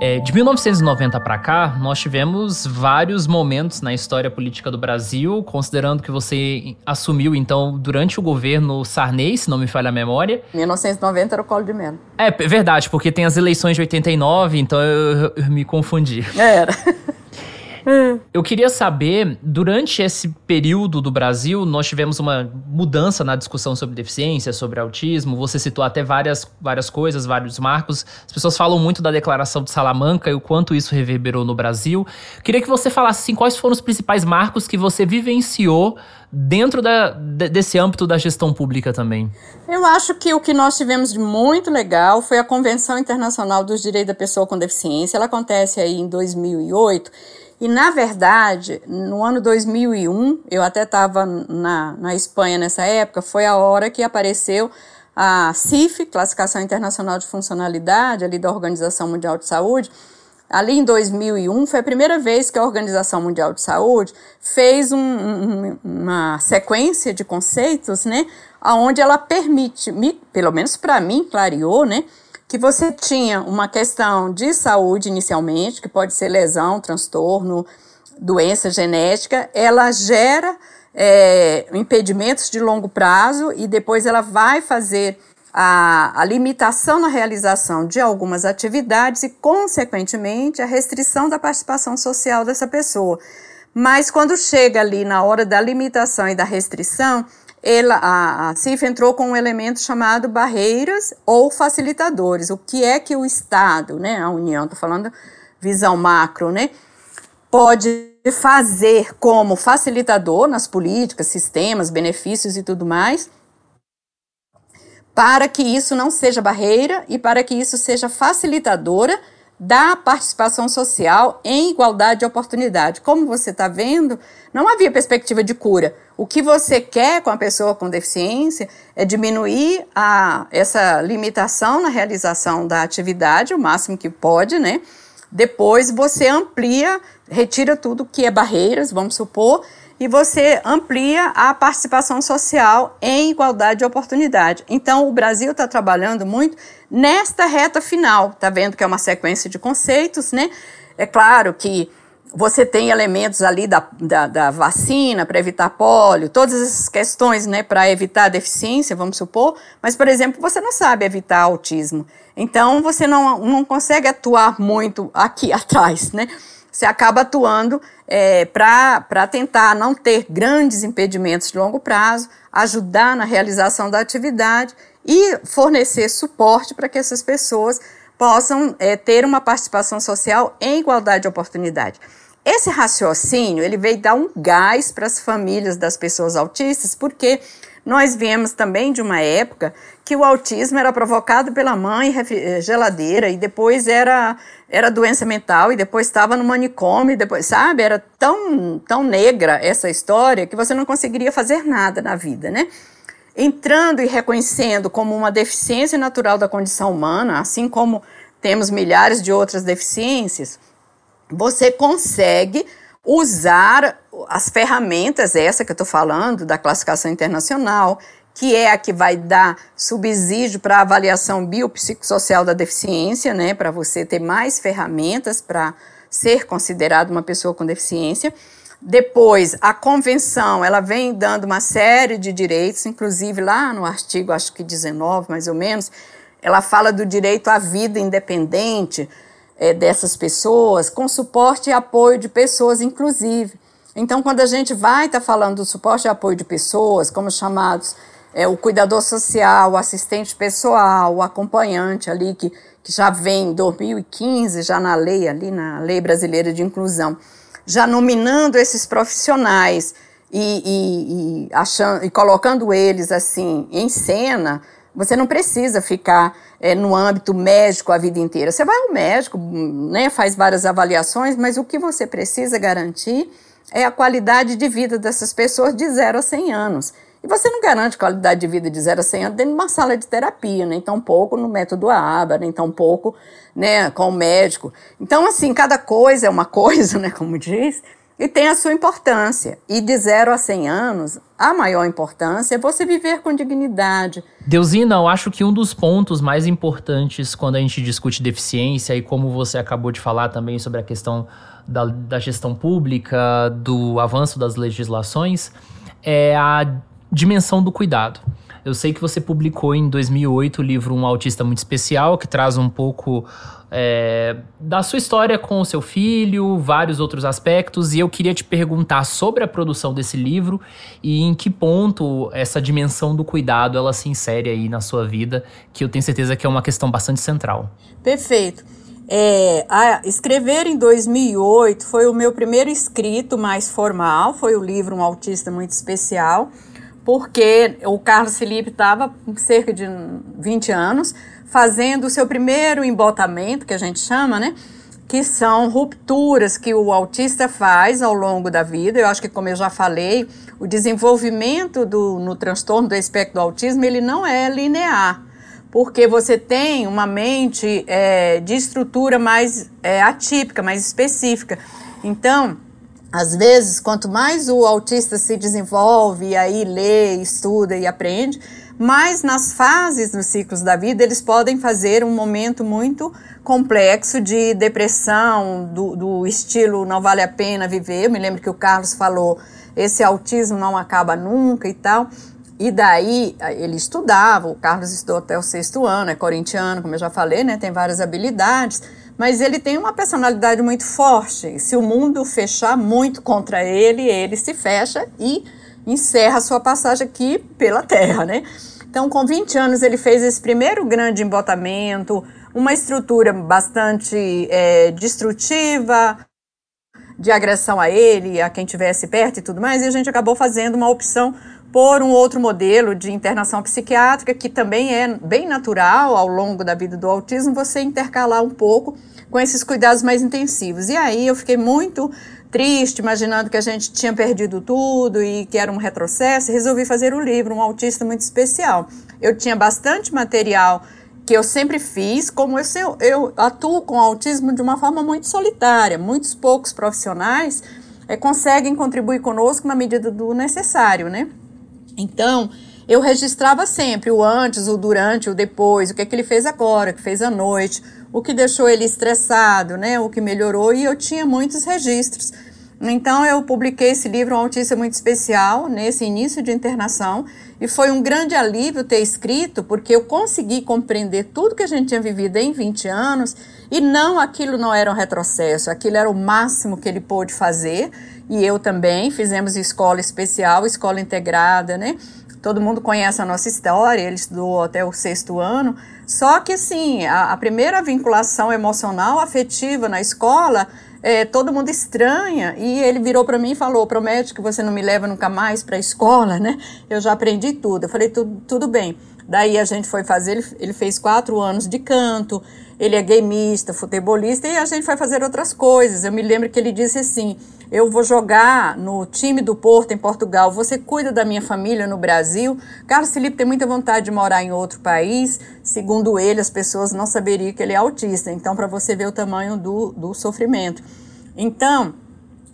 É, de 1990 para cá, nós tivemos vários momentos na história política do Brasil, considerando que você assumiu, então, durante o governo Sarney, se não me falha a memória. 1990 era o Colo de Mello. É, verdade, porque tem as eleições de 89, então eu, eu me confundi. Era. Eu queria saber, durante esse período do Brasil, nós tivemos uma mudança na discussão sobre deficiência, sobre autismo. Você citou até várias, várias coisas, vários marcos. As pessoas falam muito da declaração de Salamanca e o quanto isso reverberou no Brasil. Queria que você falasse assim, quais foram os principais marcos que você vivenciou dentro da, desse âmbito da gestão pública também? Eu acho que o que nós tivemos de muito legal foi a Convenção Internacional dos Direitos da Pessoa com Deficiência. Ela acontece aí em 2008 e, na verdade, no ano 2001, eu até estava na, na Espanha nessa época, foi a hora que apareceu a CIF, Classificação Internacional de Funcionalidade, ali da Organização Mundial de Saúde. Ali em 2001, foi a primeira vez que a Organização Mundial de Saúde fez um, um, uma sequência de conceitos, né, onde ela permite, me, pelo menos para mim, clareou, né, que você tinha uma questão de saúde inicialmente, que pode ser lesão, transtorno, doença genética, ela gera é, impedimentos de longo prazo e depois ela vai fazer a, a, limitação na realização de algumas atividades e, consequentemente, a restrição da participação social dessa pessoa. Mas quando chega ali na hora da limitação e da restrição, ela, a, a CIF entrou com um elemento chamado barreiras ou facilitadores. O que é que o Estado, né, a União, estou falando visão macro, né, pode fazer como facilitador nas políticas, sistemas, benefícios e tudo mais, para que isso não seja barreira e para que isso seja facilitadora da participação social em igualdade de oportunidade. Como você está vendo, não havia perspectiva de cura. O que você quer com a pessoa com deficiência é diminuir a, essa limitação na realização da atividade, o máximo que pode, né? Depois você amplia, retira tudo que é barreiras, vamos supor, e você amplia a participação social em igualdade de oportunidade. Então, o Brasil está trabalhando muito nesta reta final, está vendo que é uma sequência de conceitos, né? É claro que você tem elementos ali da, da, da vacina para evitar pólio, todas essas questões né, para evitar deficiência, vamos supor, mas, por exemplo, você não sabe evitar autismo. Então, você não, não consegue atuar muito aqui atrás, né? Você acaba atuando é, para tentar não ter grandes impedimentos de longo prazo, ajudar na realização da atividade e fornecer suporte para que essas pessoas possam é, ter uma participação social em igualdade de oportunidade. Esse raciocínio ele veio dar um gás para as famílias das pessoas autistas, porque nós viemos também de uma época que o autismo era provocado pela mãe eh, geladeira e depois era, era doença mental e depois estava no manicômio, depois, sabe? Era tão, tão negra essa história que você não conseguiria fazer nada na vida, né? Entrando e reconhecendo como uma deficiência natural da condição humana, assim como temos milhares de outras deficiências, você consegue usar as ferramentas, essa que eu estou falando, da classificação internacional, que é a que vai dar subsídio para a avaliação biopsicossocial da deficiência, né, para você ter mais ferramentas para ser considerado uma pessoa com deficiência. Depois, a convenção, ela vem dando uma série de direitos, inclusive lá no artigo, acho que 19, mais ou menos, ela fala do direito à vida independente é, dessas pessoas, com suporte e apoio de pessoas, inclusive. Então, quando a gente vai estar tá falando do suporte e apoio de pessoas, como chamados é, o cuidador social, o assistente pessoal, o acompanhante ali, que, que já vem em 2015, já na lei, ali na Lei Brasileira de Inclusão, já nominando esses profissionais e, e, e, achando, e colocando eles assim em cena, você não precisa ficar é, no âmbito médico a vida inteira. Você vai ao médico, né, faz várias avaliações, mas o que você precisa garantir é a qualidade de vida dessas pessoas de 0 a 100 anos. E você não garante qualidade de vida de 0 a 100 anos dentro de uma sala de terapia, nem tão pouco no método ABA, nem tão pouco né, com o médico. Então, assim, cada coisa é uma coisa, né, como diz, e tem a sua importância. E de 0 a 100 anos, a maior importância é você viver com dignidade. Deusina, eu acho que um dos pontos mais importantes quando a gente discute deficiência, e como você acabou de falar também sobre a questão da, da gestão pública, do avanço das legislações, é a dimensão do cuidado. Eu sei que você publicou em 2008 o livro Um Autista Muito Especial, que traz um pouco é, da sua história com o seu filho, vários outros aspectos, e eu queria te perguntar sobre a produção desse livro e em que ponto essa dimensão do cuidado ela se insere aí na sua vida, que eu tenho certeza que é uma questão bastante central. Perfeito. É, escrever em 2008 foi o meu primeiro escrito mais formal, foi o livro Um Autista Muito Especial porque o Carlos Felipe estava com cerca de 20 anos fazendo o seu primeiro embotamento, que a gente chama, né? Que são rupturas que o autista faz ao longo da vida. Eu acho que, como eu já falei, o desenvolvimento do, no transtorno do espectro do autismo ele não é linear, porque você tem uma mente é, de estrutura mais é, atípica, mais específica. Então, às vezes, quanto mais o autista se desenvolve, e aí lê, estuda e aprende, mais nas fases nos ciclos da vida eles podem fazer um momento muito complexo de depressão, do, do estilo não vale a pena viver. Eu me lembro que o Carlos falou: esse autismo não acaba nunca e tal. E daí ele estudava, o Carlos estudou até o sexto ano, é corintiano, como eu já falei, né? Tem várias habilidades mas ele tem uma personalidade muito forte. Se o mundo fechar muito contra ele, ele se fecha e encerra sua passagem aqui pela Terra, né? Então, com 20 anos, ele fez esse primeiro grande embotamento, uma estrutura bastante é, destrutiva, de agressão a ele, a quem tivesse perto e tudo mais, e a gente acabou fazendo uma opção por um outro modelo de internação psiquiátrica, que também é bem natural ao longo da vida do autismo, você intercalar um pouco com esses cuidados mais intensivos. E aí eu fiquei muito triste, imaginando que a gente tinha perdido tudo e que era um retrocesso, resolvi fazer o livro, um autista muito especial. Eu tinha bastante material que eu sempre fiz, como eu, eu atuo com autismo de uma forma muito solitária, muitos poucos profissionais é, conseguem contribuir conosco na medida do necessário, né? Então, eu registrava sempre o antes, o durante, o depois, o que, é que ele fez agora, o que fez à noite, o que deixou ele estressado, né, o que melhorou, e eu tinha muitos registros. Então, eu publiquei esse livro, Uma Notícia Muito Especial, nesse início de internação, e foi um grande alívio ter escrito, porque eu consegui compreender tudo que a gente tinha vivido em 20 anos, e não aquilo não era um retrocesso, aquilo era o máximo que ele pôde fazer, e eu também fizemos escola especial, escola integrada, né? Todo mundo conhece a nossa história, ele estudou até o sexto ano. Só que, assim, a, a primeira vinculação emocional, afetiva na escola, é, todo mundo estranha. E ele virou para mim e falou: Promete que você não me leva nunca mais para a escola, né? Eu já aprendi tudo. Eu falei: Tudo, tudo bem. Daí a gente foi fazer, ele, ele fez quatro anos de canto, ele é gameista, futebolista, e a gente foi fazer outras coisas. Eu me lembro que ele disse assim: eu vou jogar no time do Porto em Portugal, você cuida da minha família no Brasil. Carlos Felipe tem muita vontade de morar em outro país. Segundo ele, as pessoas não saberiam que ele é autista. Então, para você ver o tamanho do, do sofrimento. Então,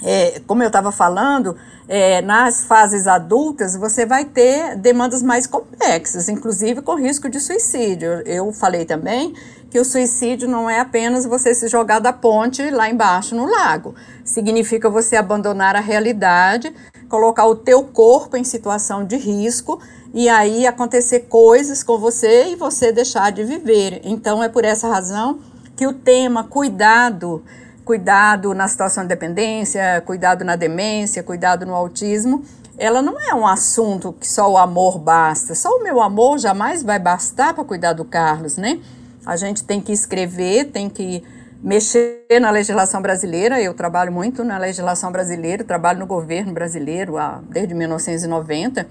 é, como eu estava falando, é, nas fases adultas você vai ter demandas mais complexas, inclusive com risco de suicídio. Eu falei também que o suicídio não é apenas você se jogar da ponte lá embaixo no lago. Significa você abandonar a realidade, colocar o teu corpo em situação de risco e aí acontecer coisas com você e você deixar de viver. Então é por essa razão que o tema cuidado cuidado na situação de dependência, cuidado na demência, cuidado no autismo, ela não é um assunto que só o amor basta. Só o meu amor jamais vai bastar para cuidar do Carlos, né? A gente tem que escrever, tem que mexer na legislação brasileira. Eu trabalho muito na legislação brasileira, trabalho no governo brasileiro há, desde 1990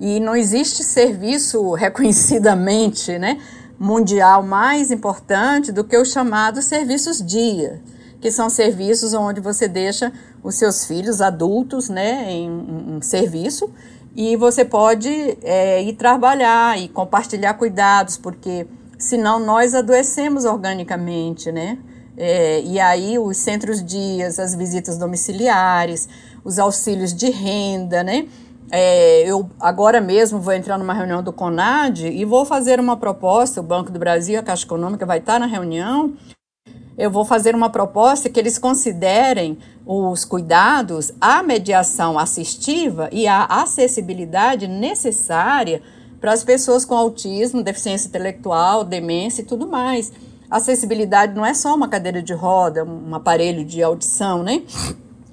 e não existe serviço reconhecidamente, né, mundial mais importante do que os chamados serviços dia que são serviços onde você deixa os seus filhos adultos né, em, em serviço e você pode é, ir trabalhar e compartilhar cuidados, porque senão nós adoecemos organicamente, né? É, e aí os centros dias, as visitas domiciliares, os auxílios de renda, né? É, eu agora mesmo vou entrar numa reunião do CONAD e vou fazer uma proposta, o Banco do Brasil, a Caixa Econômica vai estar na reunião, eu vou fazer uma proposta que eles considerem os cuidados, a mediação assistiva e a acessibilidade necessária para as pessoas com autismo, deficiência intelectual, demência e tudo mais. Acessibilidade não é só uma cadeira de roda, um aparelho de audição, né?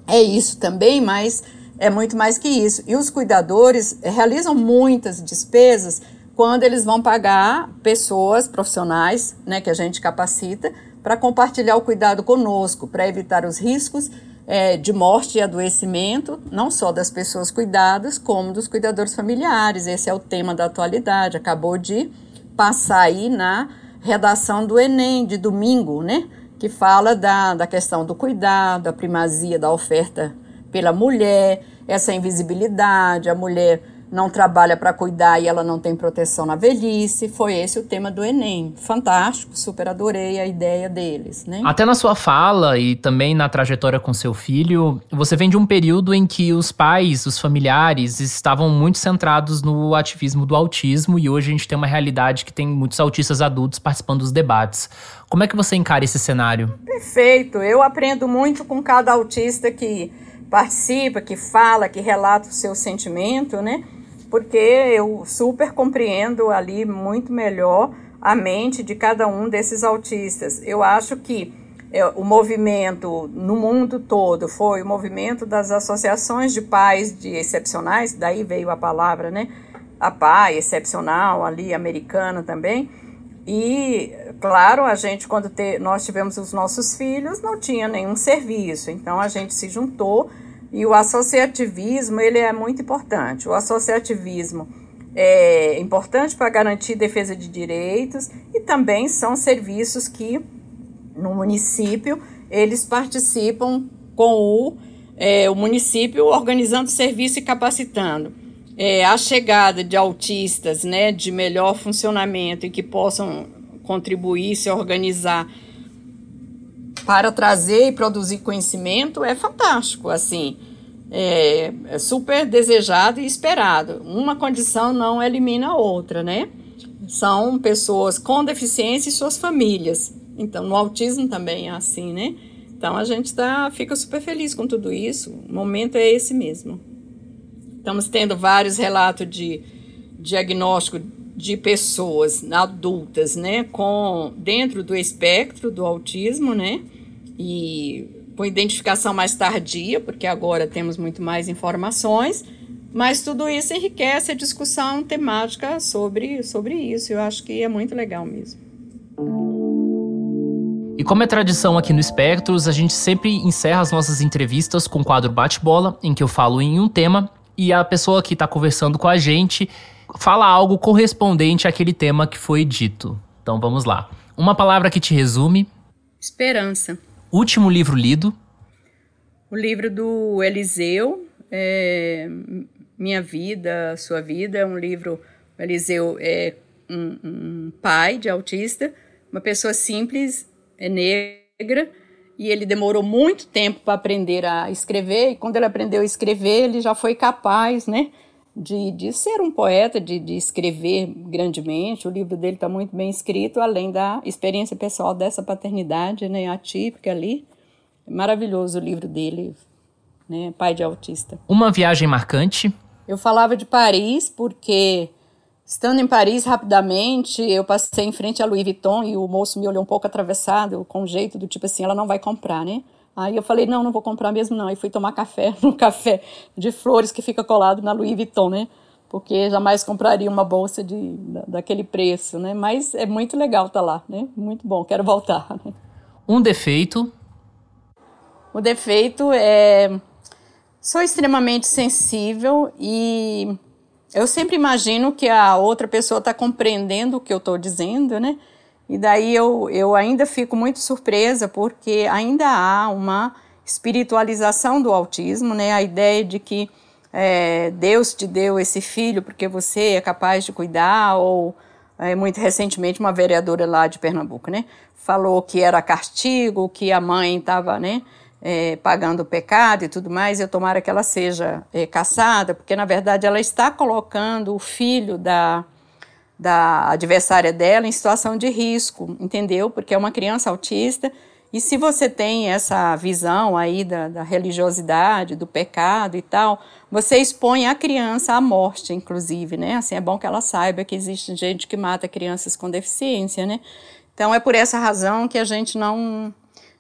É isso também, mas é muito mais que isso. E os cuidadores realizam muitas despesas quando eles vão pagar pessoas profissionais, né, que a gente capacita, para compartilhar o cuidado conosco, para evitar os riscos é, de morte e adoecimento, não só das pessoas cuidadas, como dos cuidadores familiares. Esse é o tema da atualidade. Acabou de passar aí na redação do Enem de domingo, né? Que fala da, da questão do cuidado, a primazia da oferta pela mulher, essa invisibilidade, a mulher não trabalha para cuidar e ela não tem proteção na velhice. Foi esse o tema do Enem. Fantástico, super adorei a ideia deles, né? Até na sua fala e também na trajetória com seu filho, você vem de um período em que os pais, os familiares estavam muito centrados no ativismo do autismo e hoje a gente tem uma realidade que tem muitos autistas adultos participando dos debates. Como é que você encara esse cenário? Perfeito. Eu aprendo muito com cada autista que participa, que fala, que relata o seu sentimento, né? Porque eu super compreendo ali muito melhor a mente de cada um desses autistas. Eu acho que é, o movimento no mundo todo foi o movimento das associações de pais de excepcionais, daí veio a palavra, né? A pai excepcional ali, americana também. E, claro, a gente, quando te, nós tivemos os nossos filhos, não tinha nenhum serviço. Então, a gente se juntou e o associativismo, ele é muito importante. O associativismo é importante para garantir defesa de direitos e também são serviços que no município eles participam com o, é, o município organizando serviço e capacitando. É, a chegada de autistas né, de melhor funcionamento e que possam contribuir, se organizar para trazer e produzir conhecimento é fantástico, assim, é, é super desejado e esperado. Uma condição não elimina a outra, né? São pessoas com deficiência e suas famílias. Então, no autismo também é assim, né? Então, a gente tá, fica super feliz com tudo isso. O momento é esse mesmo. Estamos tendo vários relatos de diagnóstico de pessoas adultas, né, com dentro do espectro do autismo, né, e com identificação mais tardia, porque agora temos muito mais informações, mas tudo isso enriquece a discussão temática sobre, sobre isso. Eu acho que é muito legal mesmo. E como é tradição aqui no Espectros, a gente sempre encerra as nossas entrevistas com o quadro Bate-Bola, em que eu falo em um tema e a pessoa que está conversando com a gente fala algo correspondente àquele tema que foi dito. Então vamos lá. Uma palavra que te resume: Esperança. Último livro lido? O livro do Eliseu, é, Minha Vida, Sua Vida, é um livro. O Eliseu é um, um pai de autista, uma pessoa simples, é negra, e ele demorou muito tempo para aprender a escrever, e quando ele aprendeu a escrever, ele já foi capaz, né, de, de ser um poeta, de, de escrever grandemente. O livro dele está muito bem escrito, além da experiência pessoal dessa paternidade, né, atípica ali. Maravilhoso o livro dele, né, Pai de Autista. Uma viagem marcante? Eu falava de Paris porque Estando em Paris rapidamente, eu passei em frente a Louis Vuitton e o moço me olhou um pouco atravessado, com um jeito do tipo assim, ela não vai comprar, né? Aí eu falei, não, não vou comprar mesmo não. E fui tomar café no café de flores que fica colado na Louis Vuitton, né? Porque jamais compraria uma bolsa de, daquele preço, né? Mas é muito legal estar tá lá, né? Muito bom, quero voltar. Né? Um defeito? O defeito é... Sou extremamente sensível e eu sempre imagino que a outra pessoa está compreendendo o que eu estou dizendo, né? E daí eu, eu ainda fico muito surpresa porque ainda há uma espiritualização do autismo, né? A ideia de que é, Deus te deu esse filho porque você é capaz de cuidar, ou é, muito recentemente uma vereadora lá de Pernambuco, né? Falou que era castigo, que a mãe estava, né? é, pagando o pecado e tudo mais, eu tomara que ela seja é, caçada, porque na verdade ela está colocando o filho da, da adversária dela em situação de risco, entendeu? Porque é uma criança autista. E se você tem essa visão aí da, da religiosidade, do pecado e tal, você expõe a criança à morte, inclusive, né? Assim, é bom que ela saiba que existe gente que mata crianças com deficiência, né? Então é por essa razão que a gente não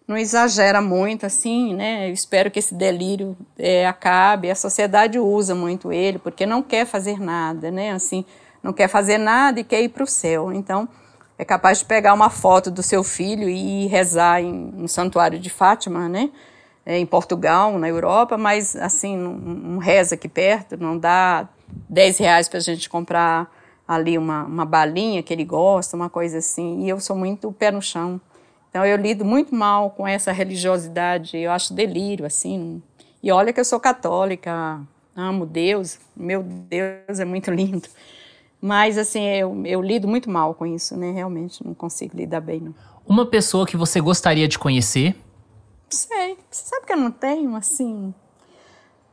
não exagera muito assim, né? Eu espero que esse delírio é, acabe. A sociedade usa muito ele porque não quer fazer nada, né? Assim, não quer fazer nada e quer ir para o céu. Então, é capaz de pegar uma foto do seu filho e rezar em um santuário de Fátima, né? É, em Portugal, na Europa, mas assim, não reza aqui perto, não dá 10 reais para a gente comprar ali uma, uma balinha que ele gosta, uma coisa assim. E eu sou muito pé no chão. Então eu lido muito mal com essa religiosidade, eu acho delírio, assim. E olha que eu sou católica, amo Deus, meu Deus é muito lindo. Mas, assim, eu, eu lido muito mal com isso, né? Realmente não consigo lidar bem, não. Uma pessoa que você gostaria de conhecer? Sei. Você sabe que eu não tenho, assim,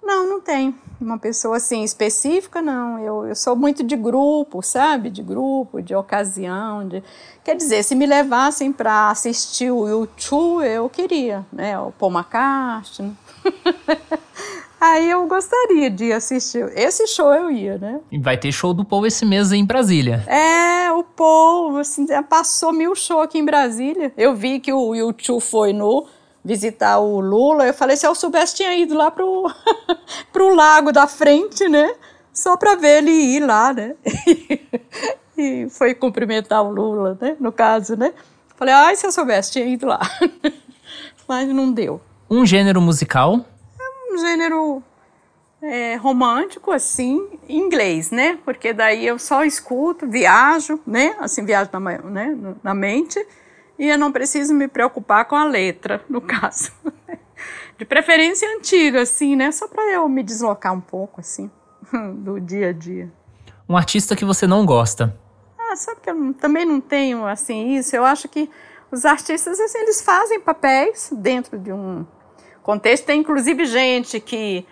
não, não tem. Uma pessoa assim específica, não. Eu, eu sou muito de grupo, sabe? De grupo, de ocasião. De... Quer dizer, se me levassem para assistir o YouTube, eu queria, né? O Paul McCartney. Aí eu gostaria de assistir. Esse show eu ia, né? Vai ter show do Paul esse mês em Brasília. É, o Paul, assim, passou mil shows aqui em Brasília. Eu vi que o YouTube foi no visitar o Lula, eu falei, se eu soubesse, tinha ido lá pro, pro lago da frente, né? Só para ver ele ir lá, né? e foi cumprimentar o Lula, né? No caso, né? Falei, ai, se eu soubesse, tinha ido lá. Mas não deu. Um gênero musical? Um gênero é, romântico, assim, em inglês, né? Porque daí eu só escuto, viajo, né? Assim, viajo na, né? na mente e eu não preciso me preocupar com a letra, no caso. De preferência antiga, assim, né? Só para eu me deslocar um pouco, assim, do dia a dia. Um artista que você não gosta? Ah, sabe que eu também não tenho, assim, isso. Eu acho que os artistas, assim, eles fazem papéis dentro de um contexto. Tem, inclusive, gente que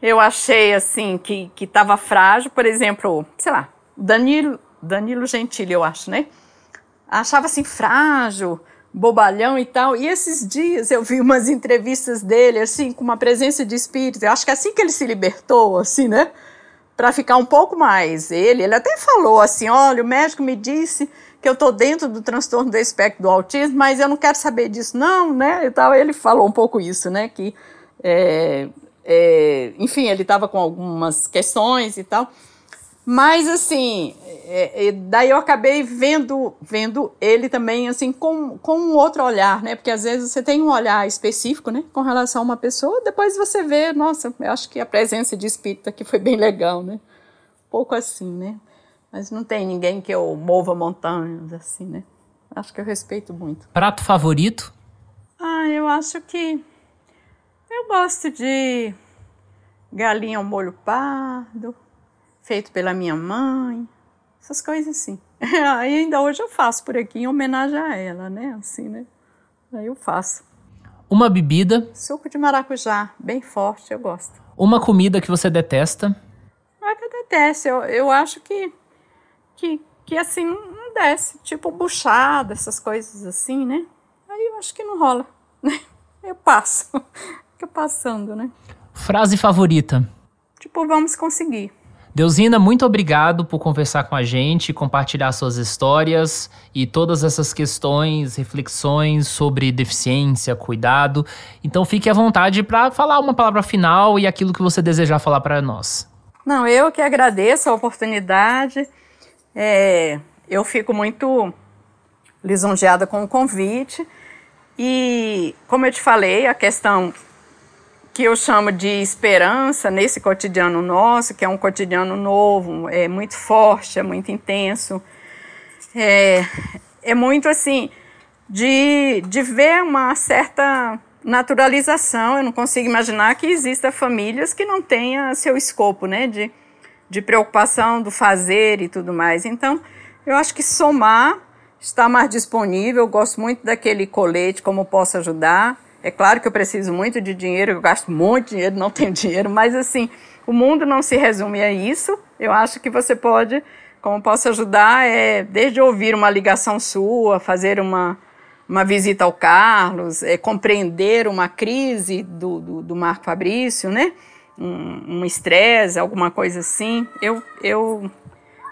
eu achei, assim, que estava frágil. Por exemplo, sei lá, Danilo, Danilo Gentili, eu acho, né? achava assim frágil, bobalhão e tal. E esses dias eu vi umas entrevistas dele, assim, com uma presença de espírito. Eu acho que é assim que ele se libertou, assim, né? Para ficar um pouco mais ele. Ele até falou assim: olha, o médico me disse que eu tô dentro do transtorno do espectro do autismo, mas eu não quero saber disso, não, né? E tal. Ele falou um pouco isso, né? Que, é, é, enfim, ele estava com algumas questões e tal. Mas assim, é, é, daí eu acabei vendo, vendo ele também assim com, com um outro olhar, né? Porque às vezes você tem um olhar específico, né, com relação a uma pessoa, depois você vê, nossa, eu acho que a presença de espírito aqui foi bem legal, né? Um pouco assim, né? Mas não tem ninguém que eu mova montanhas assim, né? Acho que eu respeito muito. Prato favorito? Ah, eu acho que eu gosto de galinha ao molho pardo feito pela minha mãe, essas coisas assim. Aí ainda hoje eu faço por aqui em homenagem a ela, né? Assim, né? Aí eu faço. Uma bebida. Suco de maracujá, bem forte, eu gosto. Uma comida que você detesta. Não é que eu detesto, eu, eu acho que, que, que assim não desce. Tipo buchada, essas coisas assim, né? Aí eu acho que não rola, né? Eu passo. Fica passando, né? Frase favorita. Tipo, vamos conseguir. Deusina, muito obrigado por conversar com a gente, compartilhar suas histórias e todas essas questões, reflexões sobre deficiência, cuidado. Então fique à vontade para falar uma palavra final e aquilo que você desejar falar para nós. Não, eu que agradeço a oportunidade. É, eu fico muito lisonjeada com o convite. E, como eu te falei, a questão que eu chamo de esperança nesse cotidiano nosso, que é um cotidiano novo, é muito forte, é muito intenso, é, é muito assim, de, de ver uma certa naturalização. Eu não consigo imaginar que exista famílias que não tenham seu escopo, né, de, de preocupação do fazer e tudo mais. Então, eu acho que somar está mais disponível. Eu gosto muito daquele colete, como posso ajudar. É claro que eu preciso muito de dinheiro, eu gasto muito dinheiro, não tenho dinheiro, mas assim, o mundo não se resume a isso. Eu acho que você pode, como posso ajudar, é desde ouvir uma ligação sua, fazer uma, uma visita ao Carlos, é, compreender uma crise do, do, do Marco Fabrício, né? Um estresse, um alguma coisa assim. Eu, eu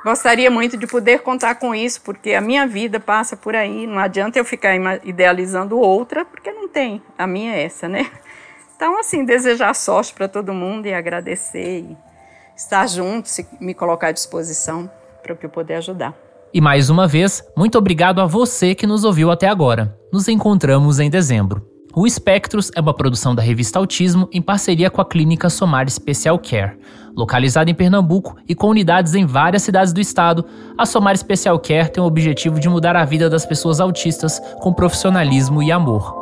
Gostaria muito de poder contar com isso, porque a minha vida passa por aí. Não adianta eu ficar idealizando outra, porque tem. A minha é essa, né? Então, assim, desejar sorte para todo mundo e agradecer e estar junto, se me colocar à disposição para o que eu puder ajudar. E mais uma vez, muito obrigado a você que nos ouviu até agora. Nos encontramos em dezembro. O Espectros é uma produção da revista Autismo em parceria com a clínica Somar Special Care. Localizada em Pernambuco e com unidades em várias cidades do estado, a Somar Special Care tem o objetivo de mudar a vida das pessoas autistas com profissionalismo e amor.